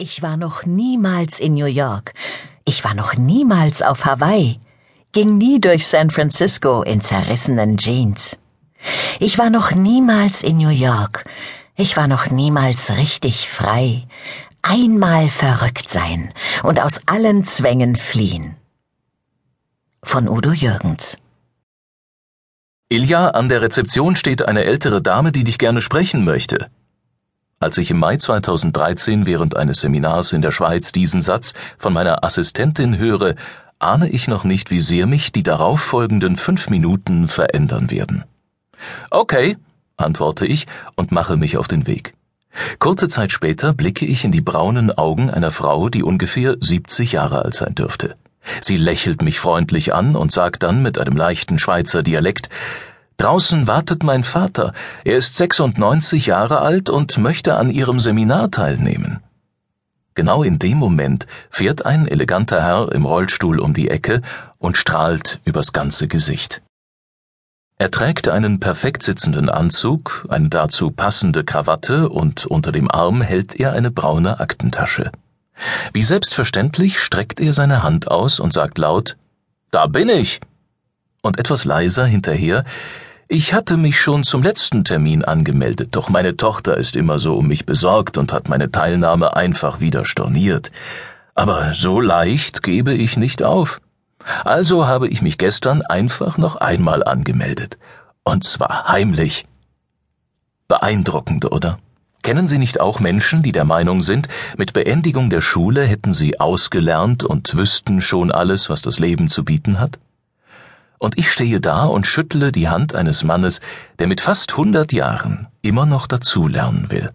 Ich war noch niemals in New York. Ich war noch niemals auf Hawaii. Ging nie durch San Francisco in zerrissenen Jeans. Ich war noch niemals in New York. Ich war noch niemals richtig frei. Einmal verrückt sein und aus allen Zwängen fliehen. Von Udo Jürgens. Ilja, an der Rezeption steht eine ältere Dame, die dich gerne sprechen möchte. Als ich im Mai 2013 während eines Seminars in der Schweiz diesen Satz von meiner Assistentin höre, ahne ich noch nicht, wie sehr mich die darauffolgenden fünf Minuten verändern werden. Okay, antworte ich und mache mich auf den Weg. Kurze Zeit später blicke ich in die braunen Augen einer Frau, die ungefähr 70 Jahre alt sein dürfte. Sie lächelt mich freundlich an und sagt dann mit einem leichten Schweizer Dialekt Draußen wartet mein Vater. Er ist 96 Jahre alt und möchte an Ihrem Seminar teilnehmen. Genau in dem Moment fährt ein eleganter Herr im Rollstuhl um die Ecke und strahlt übers ganze Gesicht. Er trägt einen perfekt sitzenden Anzug, eine dazu passende Krawatte und unter dem Arm hält er eine braune Aktentasche. Wie selbstverständlich streckt er seine Hand aus und sagt laut Da bin ich. Und etwas leiser hinterher ich hatte mich schon zum letzten Termin angemeldet, doch meine Tochter ist immer so um mich besorgt und hat meine Teilnahme einfach wieder storniert. Aber so leicht gebe ich nicht auf. Also habe ich mich gestern einfach noch einmal angemeldet. Und zwar heimlich. Beeindruckend, oder? Kennen Sie nicht auch Menschen, die der Meinung sind, mit Beendigung der Schule hätten sie ausgelernt und wüssten schon alles, was das Leben zu bieten hat? Und ich stehe da und schüttle die Hand eines Mannes, der mit fast hundert Jahren immer noch dazulernen will.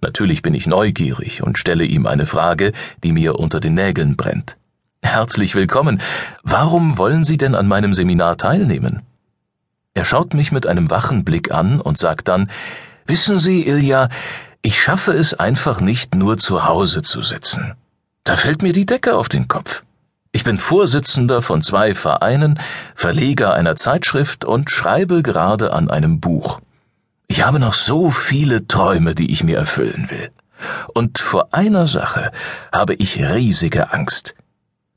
Natürlich bin ich neugierig und stelle ihm eine Frage, die mir unter den Nägeln brennt. Herzlich willkommen. Warum wollen Sie denn an meinem Seminar teilnehmen? Er schaut mich mit einem wachen Blick an und sagt dann, Wissen Sie, Ilja, ich schaffe es einfach nicht nur zu Hause zu sitzen. Da fällt mir die Decke auf den Kopf. Ich bin Vorsitzender von zwei Vereinen, Verleger einer Zeitschrift und schreibe gerade an einem Buch. Ich habe noch so viele Träume, die ich mir erfüllen will. Und vor einer Sache habe ich riesige Angst,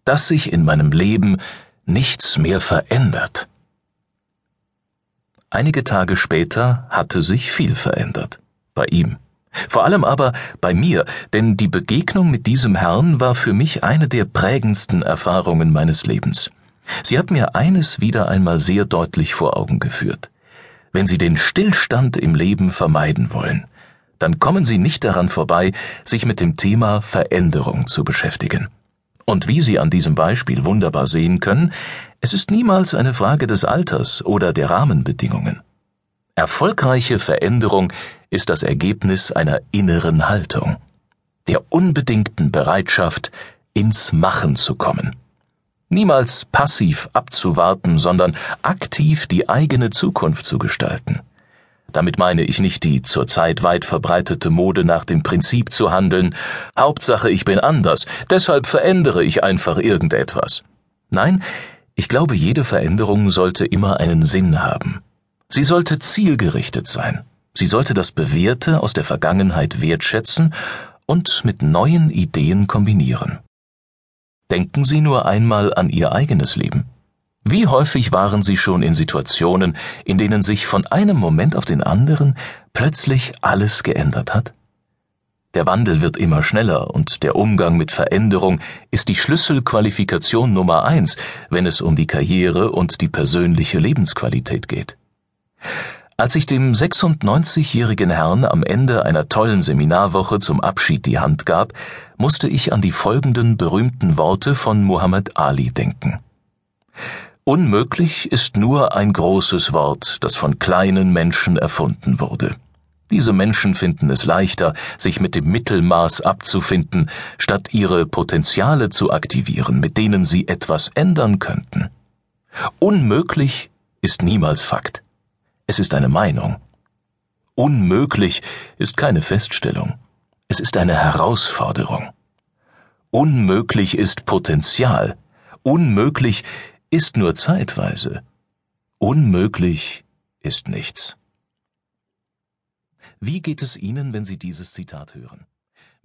dass sich in meinem Leben nichts mehr verändert. Einige Tage später hatte sich viel verändert. Bei ihm. Vor allem aber bei mir, denn die Begegnung mit diesem Herrn war für mich eine der prägendsten Erfahrungen meines Lebens. Sie hat mir eines wieder einmal sehr deutlich vor Augen geführt. Wenn Sie den Stillstand im Leben vermeiden wollen, dann kommen Sie nicht daran vorbei, sich mit dem Thema Veränderung zu beschäftigen. Und wie Sie an diesem Beispiel wunderbar sehen können, es ist niemals eine Frage des Alters oder der Rahmenbedingungen. Erfolgreiche Veränderung ist das Ergebnis einer inneren Haltung, der unbedingten Bereitschaft, ins Machen zu kommen. Niemals passiv abzuwarten, sondern aktiv die eigene Zukunft zu gestalten. Damit meine ich nicht die zurzeit weit verbreitete Mode nach dem Prinzip zu handeln, Hauptsache ich bin anders, deshalb verändere ich einfach irgendetwas. Nein, ich glaube, jede Veränderung sollte immer einen Sinn haben. Sie sollte zielgerichtet sein. Sie sollte das Bewährte aus der Vergangenheit wertschätzen und mit neuen Ideen kombinieren. Denken Sie nur einmal an Ihr eigenes Leben. Wie häufig waren Sie schon in Situationen, in denen sich von einem Moment auf den anderen plötzlich alles geändert hat? Der Wandel wird immer schneller und der Umgang mit Veränderung ist die Schlüsselqualifikation Nummer eins, wenn es um die Karriere und die persönliche Lebensqualität geht. Als ich dem 96-jährigen Herrn am Ende einer tollen Seminarwoche zum Abschied die Hand gab, musste ich an die folgenden berühmten Worte von Muhammad Ali denken. Unmöglich ist nur ein großes Wort, das von kleinen Menschen erfunden wurde. Diese Menschen finden es leichter, sich mit dem Mittelmaß abzufinden, statt ihre Potenziale zu aktivieren, mit denen sie etwas ändern könnten. Unmöglich ist niemals Fakt. Es ist eine Meinung. Unmöglich ist keine Feststellung. Es ist eine Herausforderung. Unmöglich ist Potenzial. Unmöglich ist nur zeitweise. Unmöglich ist nichts. Wie geht es Ihnen, wenn Sie dieses Zitat hören?